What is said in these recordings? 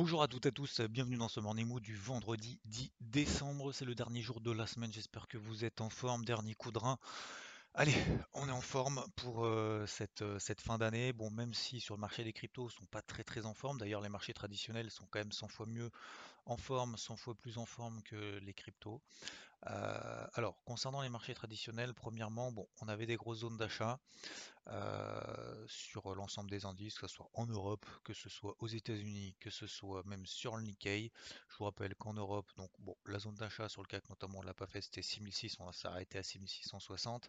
Bonjour à toutes et à tous, bienvenue dans ce Morning Mood du vendredi 10 décembre. C'est le dernier jour de la semaine, j'espère que vous êtes en forme. Dernier coup de rein. Allez, on est en forme pour euh, cette, euh, cette fin d'année. Bon, même si sur le marché des cryptos, sont pas très très en forme. D'ailleurs, les marchés traditionnels sont quand même 100 fois mieux en forme, 100 fois plus en forme que les cryptos. Euh, alors, concernant les marchés traditionnels, premièrement, bon, on avait des grosses zones d'achat euh, sur l'ensemble des indices, que ce soit en Europe, que ce soit aux États-Unis, que ce soit même sur le Nikkei. Je vous rappelle qu'en Europe, donc bon, la zone d'achat sur le CAC notamment, on l'a pas fait, c'était 6600, on s'est arrêté à 6660,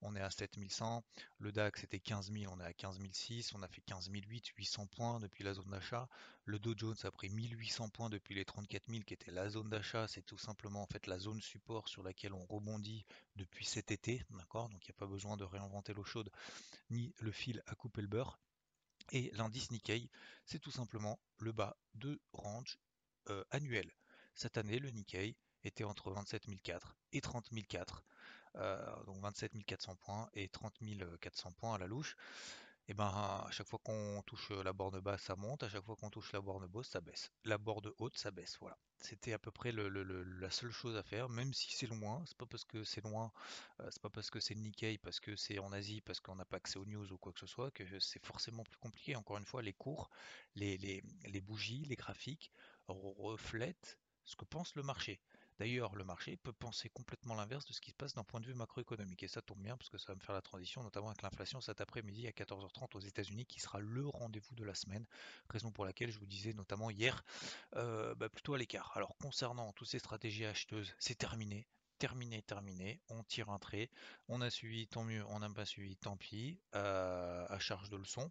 on est à 7100. Le DAX c'était 15000, on est à 15006, on a fait 15008, 800 points depuis la zone d'achat. Le Dow Jones a pris 1800 points depuis les 34000 qui était la zone d'achat, c'est tout simplement en fait la zone support sur laquelle on rebondit depuis cet été, d'accord? Donc il n'y a pas besoin de réinventer l'eau chaude ni le fil à couper le beurre. Et l'indice Nikkei, c'est tout simplement le bas de range euh, annuel. Cette année, le Nikkei était entre 27 004 et 30 004. Euh, donc 27 400 points et 30 400 points à la louche et ben à chaque fois qu'on touche la borne basse, ça monte, à chaque fois qu'on touche la borne basse, ça baisse. La borne haute, ça baisse. Voilà. C'était à peu près la seule chose à faire, même si c'est loin. C'est pas parce que c'est loin, euh, c'est pas parce que c'est le Nikkei, parce que c'est en Asie, parce qu'on n'a pas accès aux news ou quoi que ce soit, que c'est forcément plus compliqué. Encore une fois, les cours, les bougies, les graphiques reflètent ce que pense le marché. D'ailleurs, le marché peut penser complètement l'inverse de ce qui se passe d'un point de vue macroéconomique. Et ça tombe bien parce que ça va me faire la transition, notamment avec l'inflation cet après-midi à 14h30 aux États-Unis, qui sera le rendez-vous de la semaine. Raison pour laquelle je vous disais notamment hier, euh, bah, plutôt à l'écart. Alors concernant toutes ces stratégies acheteuses, c'est terminé terminé, terminé, on tire un trait, on a suivi, tant mieux, on n'a pas suivi, tant pis, euh, à charge de leçon,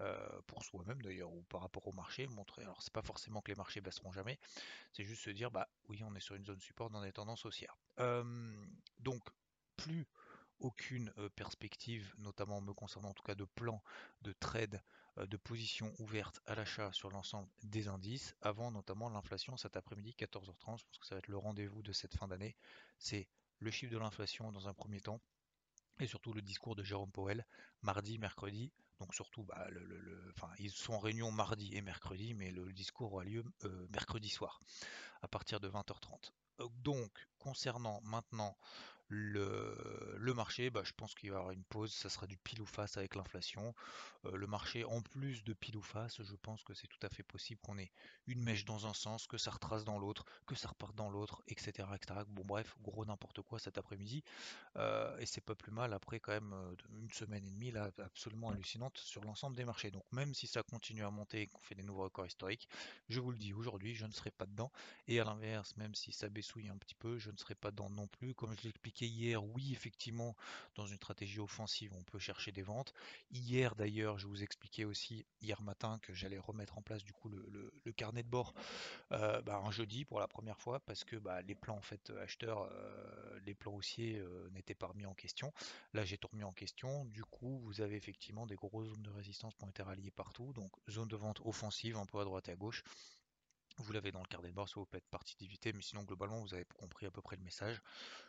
euh, pour soi-même d'ailleurs, ou par rapport au marché, montrer, alors c'est pas forcément que les marchés baisseront jamais, c'est juste se dire, bah oui, on est sur une zone support dans des tendances haussières. Donc, plus aucune perspective, notamment me concernant en tout cas de plan de trade de position ouverte à l'achat sur l'ensemble des indices, avant notamment l'inflation cet après-midi 14h30. Je pense que ça va être le rendez-vous de cette fin d'année. C'est le chiffre de l'inflation dans un premier temps et surtout le discours de Jérôme Powell mardi, mercredi. Donc surtout, bah, enfin, ils sont en réunion mardi et mercredi, mais le discours aura lieu mercredi soir à partir de 20h30. Euh, donc concernant maintenant le, marché, bah, je pense qu'il va y avoir une pause, ça sera du pile ou face avec l'inflation. Euh, le marché, en plus de pile ou face, je pense que c'est tout à fait possible qu'on ait une mèche dans un sens, que ça retrace dans l'autre, que ça reparte dans l'autre, etc., etc. Bon bref, gros n'importe quoi cet après-midi. Euh, et c'est pas plus mal après quand même euh, une semaine et demie là, absolument hallucinante sur l'ensemble des marchés. Donc même si ça continue à monter et qu'on fait des nouveaux records historiques, je vous le dis aujourd'hui, je ne serai pas dedans. Et à l'inverse, même si ça baissouille un petit peu, je ne serai pas dedans non plus. Comme je l'expliquais hier, oui, effectivement, dans une stratégie offensive, on peut chercher des ventes. Hier, d'ailleurs, je vous expliquais aussi, hier matin, que j'allais remettre en place du coup le, carnet de bord euh, bah, un jeudi pour la première fois, parce que bah, les plans en fait acheteurs, euh, les plans haussiers euh, n'étaient pas remis en question. Là, j'ai tout remis en question. Du coup, vous avez effectivement des grosses zones de résistance qui ont été ralliées partout. Donc, zone de vente offensive, un peu à droite et à gauche. Vous l'avez dans le carnet de bord, ça vous peut être partie d'éviter, mais sinon globalement vous avez compris à peu près le message.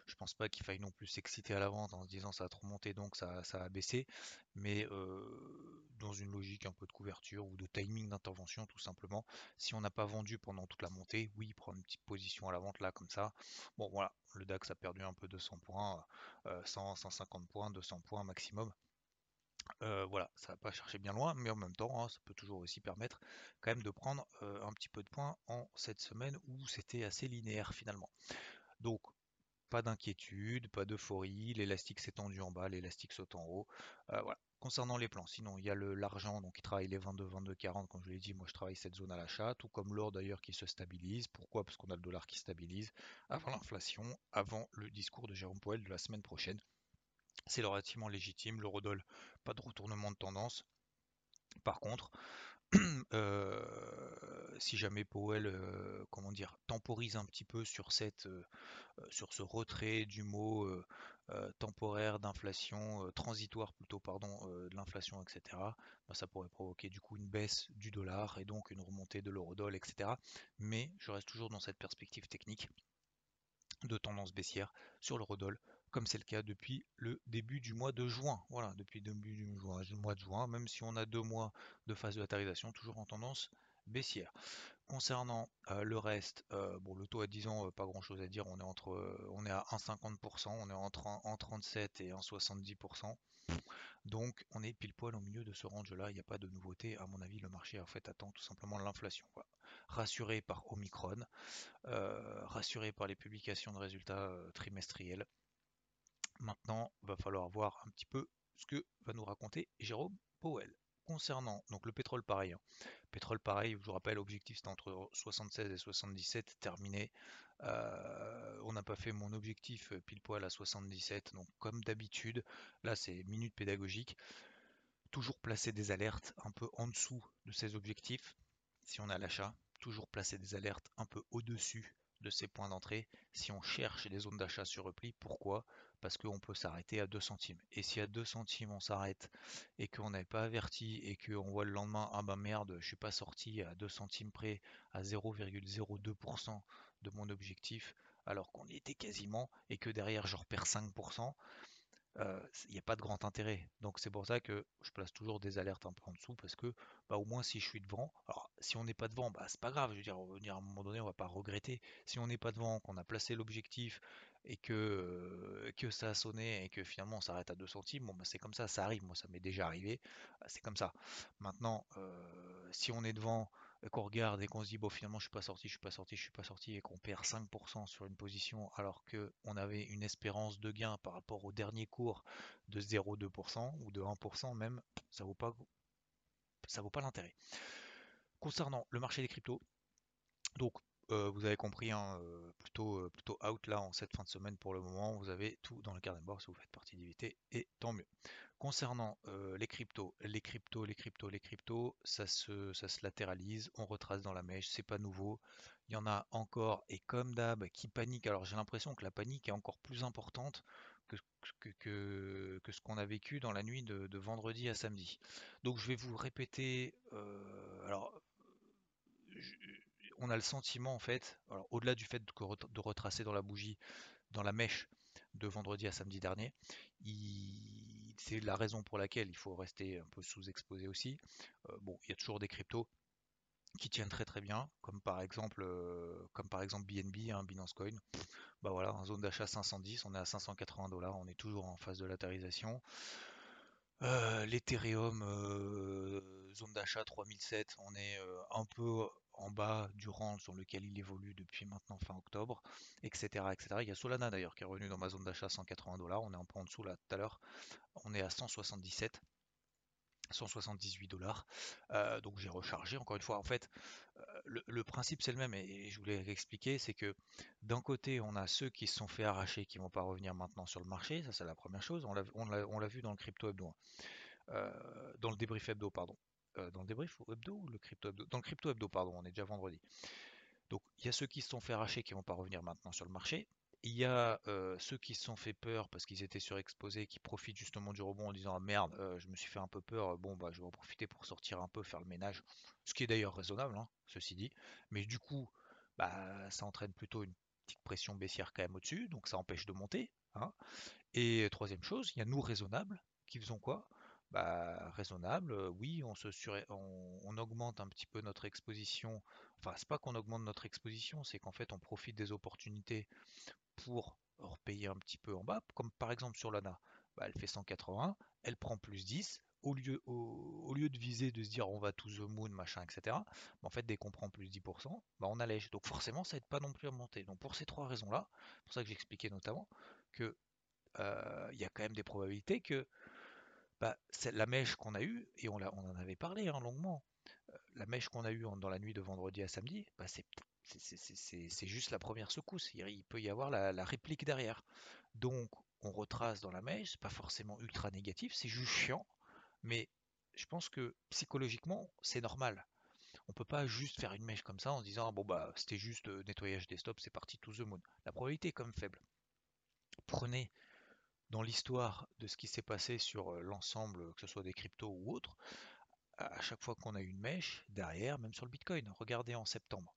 Je pense pas qu'il faille non plus s'exciter à la vente en se disant ça a trop monté donc ça, ça a baissé, mais euh, dans une logique un peu de couverture ou de timing d'intervention tout simplement. Si on n'a pas vendu pendant toute la montée, oui, prendre une petite position à la vente là comme ça. Bon voilà, le DAX a perdu un peu 200 points, 100, euh, 150 points, 200 points maximum. Euh, voilà, ça va pas chercher bien loin, mais en même temps, hein, ça peut toujours aussi permettre quand même de prendre euh, un petit peu de points en cette semaine où c'était assez linéaire finalement. Donc, pas d'inquiétude, pas d'euphorie, l'élastique s'est tendu en bas, l'élastique saute en haut. Euh, voilà. Concernant les plans, sinon il y a l'argent, donc il travaille les 22, 22, 40, comme je l'ai dit, moi je travaille cette zone à l'achat, tout comme l'or d'ailleurs qui se stabilise. Pourquoi? Parce qu'on a le dollar qui stabilise avant l'inflation, avant le discours de Jérôme Powell de la semaine prochaine. C'est relativement légitime. L'eurodoll, pas de retournement de tendance. Par contre, si jamais Powell, comment dire, temporise un petit peu sur sur ce retrait du mot temporaire d'inflation, transitoire plutôt, pardon, de l'inflation, etc. Bah, ça pourrait provoquer du coup une baisse du dollar et donc une remontée de l'eurodoll, etc. Mais je reste toujours dans cette perspective technique de tendance baissière sur l'eurodoll comme c'est le cas depuis le début du mois de juin. Voilà, depuis le début du mois de juin, même si on a deux mois de phase de latérisation, toujours en tendance baissière. Concernant euh, le reste, euh, bon, le taux à 10 ans, euh, pas grand chose à dire, on est, entre, on est à 1,50%, on est entre 1,37 et 1,70%. Donc on est pile poil au milieu de ce range-là, il n'y a pas de nouveauté. À mon avis, le marché en fait attend tout simplement l'inflation. Rassuré par Omicron, rassuré par les publications de résultats trimestriels, Maintenant, il va falloir voir un petit peu ce que va nous raconter Jérôme Powell. Concernant donc le pétrole pareil, hein. pétrole pareil, je vous rappelle, objectif c'était entre 76 et 77, terminé. Euh, on n'a pas fait mon objectif euh, pile poil à 77, donc comme d'habitude, là c'est minute pédagogique. Toujours placer des alertes un peu en dessous de ces objectifs, si on a l'achat, toujours placer des alertes un peu au-dessus de ces points d'entrée si on cherche des zones d'achat sur repli. Pourquoi? Parce qu'on peut s'arrêter à 2 centimes. Et si à 2 centimes on s'arrête et qu'on n'est pas averti et qu'on voit le lendemain, ah bah merde, je suis pas sorti à 2 centimes près à 0,02% de mon objectif, alors qu'on y était quasiment et que derrière je repère 5%, il n'y a pas de grand intérêt. Donc c'est pour ça que je place toujours des alertes un peu en dessous parce que bah, au moins si je suis devant, alors si on n'est pas devant, bah, c'est pas grave, je veux dire, à un moment donné on va pas regretter. Si on n'est pas devant, qu'on a placé l'objectif et que, que ça a sonné et que finalement on s'arrête à 2 centimes, bon bah, c'est comme ça, ça arrive, moi ça m'est déjà arrivé, bah, c'est comme ça. Maintenant, si on est devant, qu'on regarde et qu'on se dit bon finalement je suis pas sorti, je suis pas sorti, je suis pas sorti et qu'on perd 5% sur une position alors qu'on avait une espérance de gain par rapport au dernier cours de 0,2% ou de 1% même, ça vaut pas ça vaut pas l'intérêt. Concernant le marché des cryptos, donc euh, vous avez compris, hein, euh, plutôt, euh, plutôt out là en cette fin de semaine pour le moment. Vous avez tout dans le carnet de si vous faites partie d'IVT et tant mieux. Concernant les cryptos, les cryptos, les cryptos, les cryptos, ça se, ça se latéralise, on retrace dans la mèche, c'est pas nouveau. Il y en a encore, et comme d'hab, qui paniquent. Alors j'ai l'impression que la panique est encore plus importante que, que, ce qu'on a vécu dans la nuit de, vendredi à samedi. Donc je vais vous répéter. alors on a le sentiment en fait, au-delà du fait de, retracer dans la bougie, dans la mèche de vendredi à samedi dernier, c'est la raison pour laquelle il faut rester un peu sous-exposé aussi. Euh, bon, il y a toujours des cryptos qui tiennent très très bien, comme par exemple, euh, BNB, hein, Binance Coin. Bah voilà, en zone d'achat 510, on est à 580 dollars, on est toujours en phase de latérisation. Euh, L'Ethereum, zone d'achat 3007, on est un peu en bas du rang sur lequel il évolue depuis maintenant fin octobre, etc. etc. Il y a Solana d'ailleurs qui est revenu dans ma zone d'achat 180 dollars, on est un peu en dessous là tout à l'heure, on est à 177. 178 dollars. Euh, donc j'ai rechargé encore une fois. En fait, euh, le, principe c'est le même et, je voulais expliquer, c'est que d'un côté on a ceux qui se sont fait arracher, qui vont pas revenir maintenant sur le marché, ça c'est la première chose. On l'a vu dans le crypto hebdo, hein. euh, dans le débrief hebdo pardon. Euh, dans le débrief hebdo ou le crypto hebdo? Dans le crypto hebdo, pardon, on est déjà vendredi. Donc il y a ceux qui se sont fait arracher qui vont pas revenir maintenant sur le marché. Il y a euh, ceux qui se sont fait peur parce qu'ils étaient surexposés, qui profitent justement du rebond en disant ah, merde, euh, je me suis fait un peu peur, bon bah je vais en profiter pour sortir un peu, faire le ménage, ce qui est d'ailleurs raisonnable, hein, ceci dit. Mais du coup, bah ça entraîne plutôt une petite pression baissière quand même au-dessus, donc ça empêche de monter. Hein. Et troisième chose, il y a nous raisonnables qui faisons quoi? Bah, raisonnable. Oui, on, augmente un petit peu notre exposition. Enfin, c'est pas qu'on augmente notre exposition, c'est qu'en fait, on profite des opportunités pour repayer un petit peu en bas. Comme par exemple sur l'ANA, bah, elle fait 180, elle prend plus 10. Au lieu, de viser, de se dire on va to the moon, machin, etc. Bah, en fait, dès qu'on prend plus 10%, bah, on allège. Donc forcément, ça n'aide pas non plus à. Donc pour ces trois raisons-là, pour ça que j'expliquais notamment que y a quand même des probabilités que bah, la mèche qu'on a eue, et on, en avait parlé hein, longuement, euh, la mèche qu'on a eue dans la nuit de vendredi à samedi, bah, c'est juste la première secousse. Il peut y avoir la, réplique derrière. Donc, on retrace dans la mèche, c'est pas forcément ultra négatif, c'est juste chiant, mais je pense que psychologiquement, c'est normal. On peut pas juste faire une mèche comme ça en se disant bon bah c'était juste nettoyage des stops, c'est parti to the moon. La probabilité est quand même faible. Prenez dans l'histoire de ce qui s'est passé sur l'ensemble, que ce soit des cryptos ou autres, à chaque fois qu'on a eu une mèche, derrière, même sur le Bitcoin, regardez en septembre.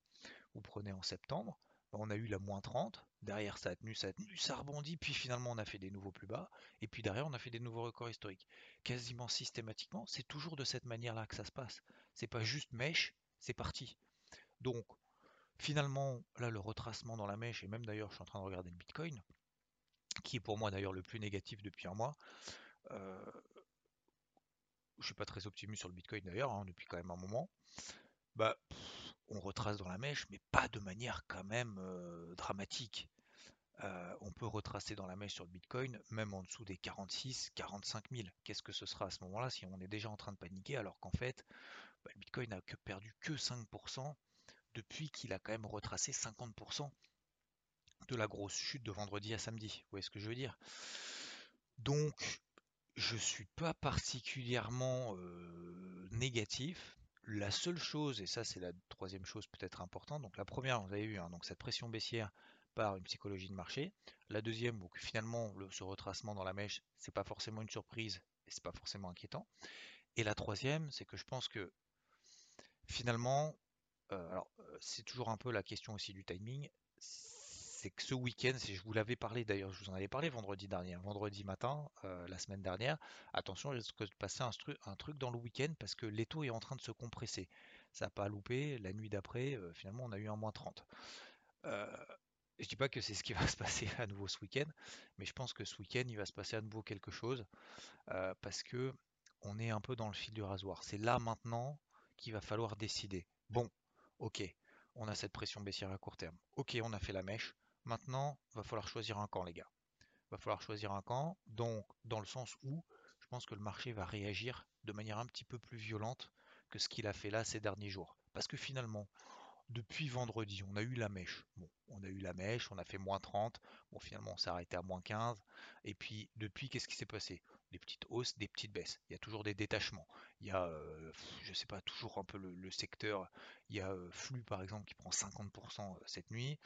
Vous prenez en septembre, on a eu la moins 30, derrière ça a tenu, ça a tenu, ça rebondit, puis finalement on a fait des nouveaux plus bas, et puis derrière on a fait des nouveaux records historiques. Quasiment systématiquement, c'est toujours de cette manière-là que ça se passe. C'est pas juste mèche, c'est parti. Donc finalement, là le retracement dans la mèche, et même d'ailleurs je suis en train de regarder le Bitcoin, qui est pour moi d'ailleurs le plus négatif depuis un mois. Euh, je suis pas très optimiste sur le Bitcoin d'ailleurs, hein, depuis quand même un moment. Bah, on retrace dans la mèche, mais pas de manière quand même euh, dramatique. Euh, on peut retracer dans la mèche sur le Bitcoin, même en dessous des 46, 45 000. Qu'est-ce que ce sera à ce moment-là si on est déjà en train de paniquer alors qu'en fait, bah, le Bitcoin n'a que perdu que 5% depuis qu'il a quand même retracé 50% de la grosse chute de vendredi à samedi. Vous voyez ce que je veux dire Donc, je suis pas particulièrement euh, négatif. La seule chose, et ça c'est la troisième chose peut-être importante, donc la première, vous avez vu, hein, donc cette pression baissière par une psychologie de marché. La deuxième, donc finalement, le, ce retracement dans la mèche, c'est pas forcément une surprise et c'est pas forcément inquiétant. Et la troisième, c'est que je pense que finalement, euh, alors euh, c'est toujours un peu la question aussi du timing. C'est que ce week-end, si je vous l'avais parlé d'ailleurs, je vous en avais parlé vendredi dernier, hein, vendredi matin, euh, la semaine dernière, attention, il risque de passer un, un truc dans le week-end parce que l'étau est en train de se compresser. Ça n'a pas loupé, la nuit d'après, finalement on a eu un moins 30. Je dis pas que c'est ce qui va se passer à nouveau ce week-end, mais je pense que ce week-end il va se passer à nouveau quelque chose parce que on est un peu dans le fil du rasoir. C'est là maintenant qu'il va falloir décider. Bon, ok, on a cette pression baissière à court terme. Ok, on a fait la mèche. Maintenant, va falloir choisir un camp, les gars. Va falloir choisir un camp. Donc, dans le sens où je pense que le marché va réagir de manière un petit peu plus violente que ce qu'il a fait là ces derniers jours. Parce que finalement, depuis vendredi, on a eu la mèche. Bon, on a eu la mèche, on a fait moins 30. Bon, finalement, on s'est arrêté à moins 15. Et puis, depuis, qu'est-ce qui s'est passé? Des petites hausses, des petites baisses. Il y a toujours des détachements. Il y a, euh, je sais pas, toujours un peu le, secteur. Il y a euh, Flux, par exemple, qui prend 50% euh, cette nuit.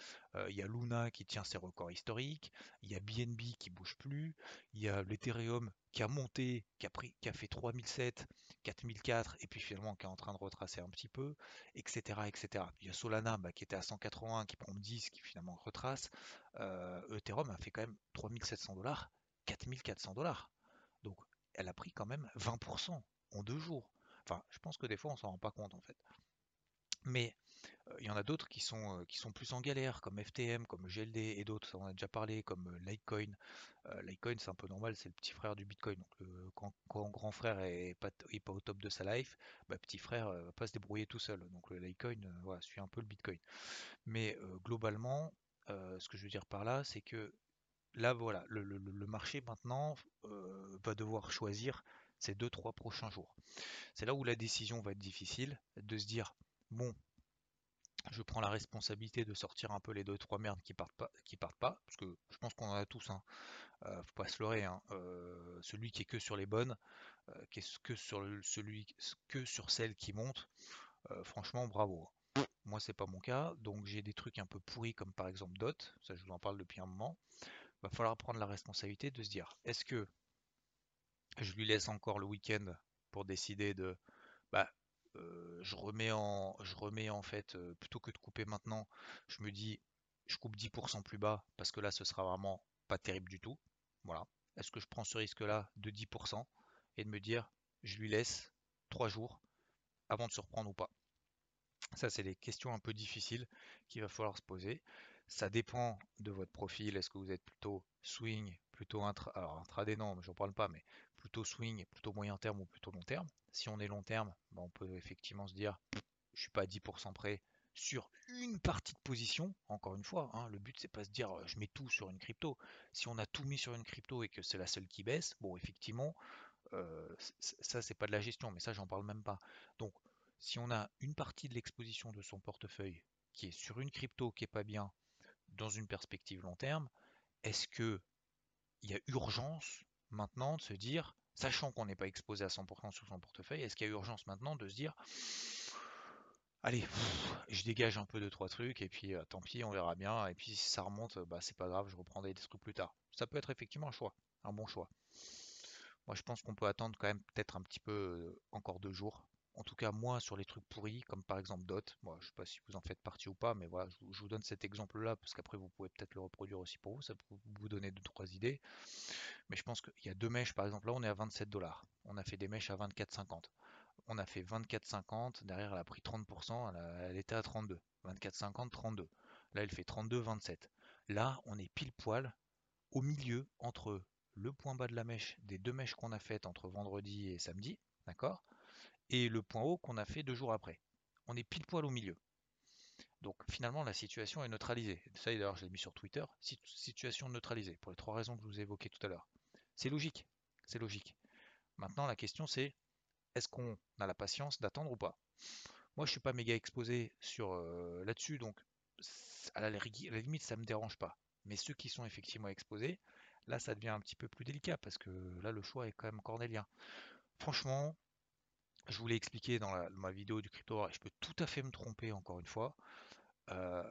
il y a Luna qui tient ses records historiques. Il y a BNB qui bouge plus. Il y a l'Ethereum qui a monté, qui a, pris, fait 3007, 4004, et puis finalement qui est en train de retracer un petit peu, etc. etc. Il y a Solana bah, qui était à 180, qui prend 10, qui finalement retrace. Euh, Ethereum a fait quand même 3700 dollars, 4400 dollars. Elle a pris quand même 20% en deux jours. Enfin, je pense que des fois on s'en rend pas compte en fait. Mais euh, il y en a d'autres qui sont, euh, qui sont plus en galère, comme FTM, comme GLD et d'autres, on a déjà parlé, comme Litecoin. Litecoin, c'est un peu normal, c'est le petit frère du Bitcoin. Quand, grand frère est pas, pas au top de sa life, bah, petit frère va pas se débrouiller tout seul. Donc, le Litecoin voilà, suit un peu le Bitcoin. Mais globalement, ce que je veux dire par là, c'est que là, voilà, le, marché maintenant va devoir choisir ces deux, trois prochains jours. C'est là où la décision va être difficile, de se dire, bon, je prends la responsabilité de sortir un peu les deux trois merdes qui partent pas, qui partent pas, parce que je pense qu'on en a tous. Hein. faut pas se leurrer. Hein. celui qui est que sur les bonnes, est que sur celui que sur celles qui montent, franchement bravo. Moi, c'est pas mon cas, donc j'ai des trucs un peu pourris comme par exemple Dot, ça je vous en parle depuis un moment. Va falloir prendre la responsabilité de se dire est-ce que je lui laisse encore le week-end pour décider de bah je remets en je remets en fait plutôt que de couper maintenant, je me dis je coupe 10% plus bas parce que là ce sera vraiment pas terrible du tout. Voilà. Est-ce que je prends ce risque là de 10% et de me dire je lui laisse 3 jours avant de se reprendre ou pas? Ça, c'est des questions un peu difficiles qu'il va falloir se poser. Ça dépend de votre profil. Est-ce que vous êtes plutôt swing, plutôt intra... Alors, intraday, non, j'en parle pas, mais plutôt swing, plutôt moyen terme ou plutôt long terme? Si on est long terme, ben, on peut effectivement se dire, je suis pas à 10% près sur une partie de position. Encore une fois, hein, le but c'est pas se dire je mets tout sur une crypto. Si on a tout mis sur une crypto et que c'est la seule qui baisse, bon effectivement, euh, ça c'est pas de la gestion, mais ça j'en parle même pas. Donc si on a une partie de l'exposition de son portefeuille qui est sur une crypto qui est pas bien dans une perspective long terme, est-ce que il y a urgence maintenant de se dire sachant qu'on n'est pas exposé à 100% sur son portefeuille, est-ce qu'il y a urgence maintenant de se dire allez, je dégage un peu de trois trucs et puis euh, tant pis, on verra bien. Et puis si ça remonte, bah c'est pas grave, je reprends des trucs plus tard. Ça peut être effectivement un choix, un bon choix. Moi je pense qu'on peut attendre quand même peut-être un petit peu euh, encore deux jours. En tout cas, moins sur les trucs pourris, comme par exemple Dot. Moi, je sais pas si vous en faites partie ou pas, mais voilà, je, vous donne cet exemple-là parce qu'après vous pouvez peut-être le reproduire aussi pour vous. Ça peut vous donner deux trois idées. Mais je pense qu'il y a deux mèches, par exemple, là on est à 27 dollars. On a fait des mèches à 24,50 on a fait 24,50. Derrière, elle a pris 30%. Elle, était à 32. 24,50, 32. Là, elle fait 32,27. Là, on est pile poil au milieu entre le point bas de la mèche des deux mèches qu'on a faites entre vendredi et samedi, d'accord? Et le point haut qu'on a fait deux jours après. On est pile poil au milieu. Donc finalement, la situation est neutralisée. Ça, d'ailleurs, je l'ai mis sur Twitter. Situation neutralisée, pour les trois raisons que je vous ai évoquées tout à l'heure. C'est logique. C'est logique. Maintenant, la question, c'est est-ce qu'on a la patience d'attendre ou pas? Moi, je suis pas méga exposé sur euh, là-dessus, donc à la, limite, ça me dérange pas. Mais ceux qui sont effectivement exposés, là, ça devient un petit peu plus délicat parce que là, le choix est quand même cornélien. Franchement, je vous l'ai expliqué dans, ma vidéo du crypto et je peux tout à fait me tromper encore une fois. Euh,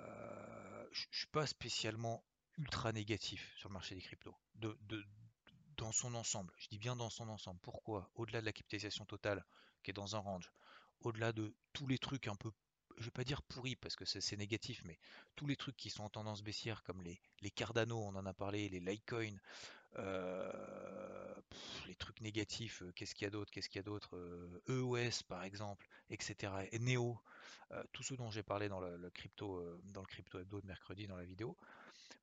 je ne suis pas spécialement ultra négatif sur le marché des cryptos. Dans son ensemble. Je dis bien dans son ensemble. Pourquoi? Au-delà de la capitalisation totale, qui est dans un range, au-delà de tous les trucs un peu, je vais pas dire pourris parce que c'est négatif, mais tous les trucs qui sont en tendance baissière, comme les, les Cardano, on en a parlé, les Litecoin, euh, les trucs négatifs, euh, qu'est-ce qu'il y a d'autre Qu'est-ce qu'il y a d'autre EOS euh, e par exemple, etc. Et Neo, tous ceux dont j'ai parlé dans le, crypto, dans le crypto hebdo de mercredi dans la vidéo.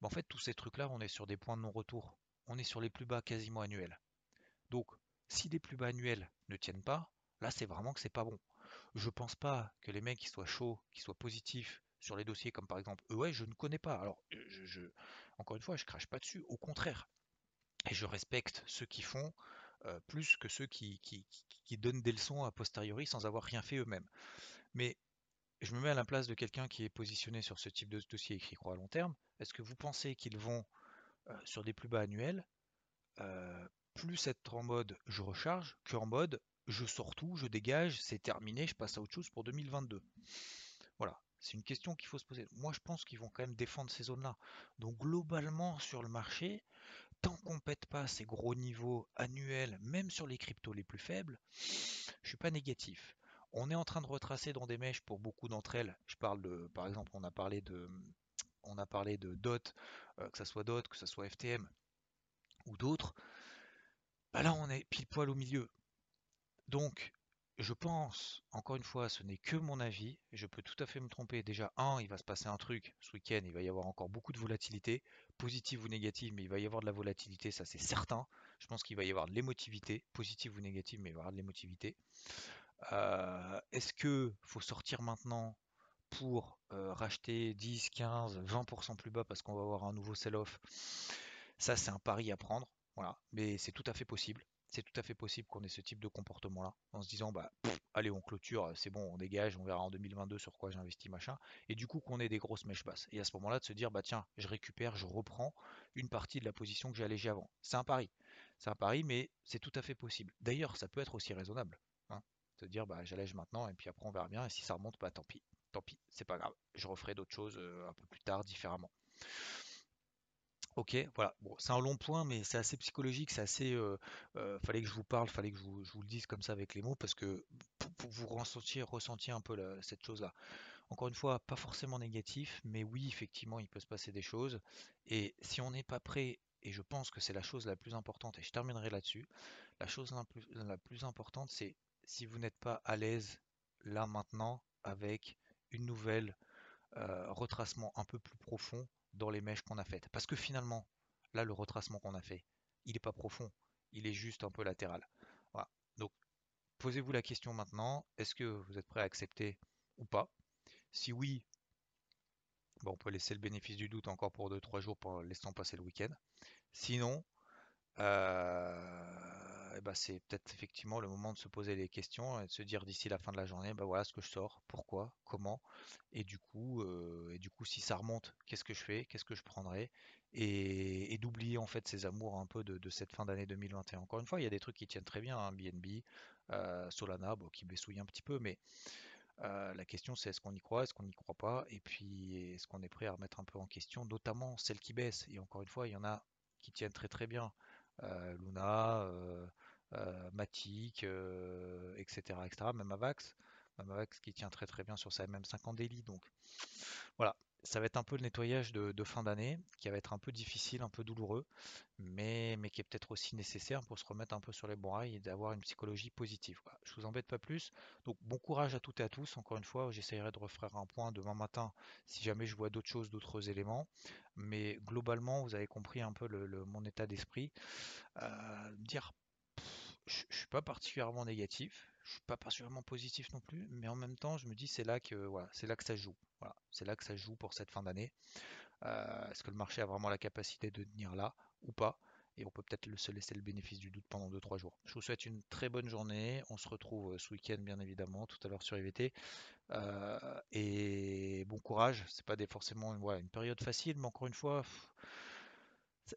en fait, tous ces trucs-là, on est sur des points de non-retour on est sur les plus bas quasiment annuels. Donc, si les plus bas annuels ne tiennent pas, là c'est vraiment que c'est pas bon. Je pense pas que les mecs qui soient chauds, qui soient positifs sur les dossiers comme par exemple ouais je ne connais pas. Alors, encore une fois, je crache pas dessus, au contraire. Et je respecte ceux qui font euh, plus que ceux qui, donnent des leçons a posteriori sans avoir rien fait eux-mêmes. Mais je me mets à la place de quelqu'un qui est positionné sur ce type de dossier écrit croix à long terme. Est-ce que vous pensez qu'ils vont euh, sur des plus bas annuels, euh, plus être en mode je recharge qu'en mode je sors tout, je dégage, c'est terminé, je passe à autre chose pour 2022. Voilà, c'est une question qu'il faut se poser. Moi, je pense qu'ils vont quand même défendre ces zones-là. Donc, globalement, sur le marché, tant qu'on ne pète pas ces gros niveaux annuels, même sur les cryptos les plus faibles, je suis pas négatif. On est en train de retracer dans des mèches pour beaucoup d'entre elles. Je parle de, par exemple, on a parlé de, on a parlé de DOT, euh, que ce soit DOT, que ce soit FTM ou d'autres, bah là on est pile poil au milieu. Donc je pense, encore une fois, ce n'est que mon avis, je peux tout à fait me tromper. Déjà, un, il va se passer un truc ce week-end, il va y avoir encore beaucoup de volatilité, positive ou négative, mais il va y avoir de la volatilité, ça c'est certain. Je pense qu'il va y avoir de l'émotivité, positive ou négative, mais il va y avoir de l'émotivité. Euh, est-ce que faut sortir maintenant pour racheter 10, 15, 20% plus bas parce qu'on va avoir un nouveau sell-off, ça c'est un pari à prendre. Voilà. Mais c'est tout à fait possible. C'est tout à fait possible qu'on ait ce type de comportement-là, en se disant bah allez on clôture, c'est bon, on dégage, on verra en 2022 sur quoi j'investis machin, et du coup qu'on ait des grosses mèches basses. Et à ce moment-là de se dire bah tiens, je récupère, je reprends une partie de la position que j'ai allégée avant. C'est un pari. C'est un pari, mais c'est tout à fait possible. D'ailleurs, ça peut être aussi raisonnable. Hein, se dire bah j'allège maintenant et puis après on verra bien, et si ça remonte, bah tant pis tant pis, c'est pas grave. Je referai d'autres choses euh, un peu plus tard, différemment. Ok, voilà. Bon, c'est un long point, mais c'est assez psychologique, c'est assez. Euh, euh, fallait que je vous parle, fallait que je vous, le dise comme ça avec les mots, parce que pour, vous ressentir, ressentir un peu cette chose-là. Encore une fois, pas forcément négatif, mais oui, effectivement, il peut se passer des choses. Et si on n'est pas prêt, et je pense que c'est la chose la plus importante, et je terminerai là-dessus, la chose la plus importante, c'est si vous n'êtes pas à l'aise là maintenant avec une nouvelle euh, retracement un peu plus profond dans les mèches qu'on a faites. Parce que finalement, là, le retracement qu'on a fait, il n'est pas profond, il est juste un peu latéral. Voilà. Donc, posez-vous la question maintenant, est-ce que vous êtes prêt à accepter ou pas? Si oui, bon, on peut laisser le bénéfice du doute encore pour 2-3 jours pour laisser passer le week-end. Sinon, euh, ben, c'est peut-être effectivement le moment de se poser les questions et de se dire d'ici la fin de la journée, bah voilà ce que je sors, pourquoi, comment, et du coup, euh, et du coup, si ça remonte, qu'est-ce que je fais, qu'est-ce que je prendrai, et, d'oublier en fait ses amours un peu de, cette fin d'année 2021. Encore une fois, il y a des trucs qui tiennent très bien, hein, BNB, euh, Solana, qui baissouille un petit peu, mais euh, la question c'est est-ce qu'on y croit, est-ce qu'on n'y croit pas, et puis est-ce qu'on est prêt à remettre un peu en question, notamment celles qui baissent. Et encore une fois, il y en a qui tiennent très très bien. Luna, Matic, etc., etc. Même Avax, qui tient très très bien sur sa MM50 daily. Donc voilà, ça va être un peu le nettoyage de, fin d'année, qui va être un peu difficile, un peu douloureux, mais, qui est peut-être aussi nécessaire pour se remettre un peu sur les bons et d'avoir une psychologie positive. Je Je vous embête pas plus. Donc bon courage à toutes et à tous. Encore une fois, j'essaierai de refaire un point demain matin si jamais je vois d'autres choses, d'autres éléments. Mais globalement, vous avez compris un peu mon état d'esprit. Euh, dire je, ne suis pas particulièrement négatif, je suis pas particulièrement positif non plus, mais en même temps, je me dis c'est là que voilà, c'est là que ça joue. Voilà, c'est là que ça joue pour cette fin d'année. Euh, est-ce que le marché a vraiment la capacité de tenir là ou pas? Et on peut peut-être se laisser le bénéfice du doute pendant 2-3 jours. Je vous souhaite une très bonne journée. On se retrouve euh, ce week-end, bien évidemment, tout à l'heure sur IVT. Euh, et bon courage. C'est pas forcément une période facile, mais encore une fois,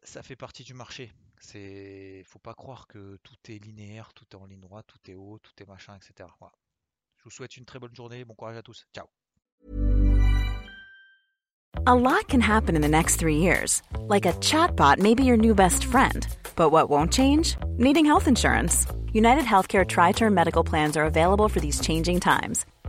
ça, fait partie du marché. C'est, faut pas croire que tout est linéaire, tout est en ligne droite, tout est haut, tout est machin, etc. Je vous souhaite une très bonne journée, bon courage à tous. Ciao. A lot can happen in the next three years, like a chatbot may be your new best friend. But what won't change? Needing health insurance. United Healthcare Tri Term Medical Plans are available for these changing times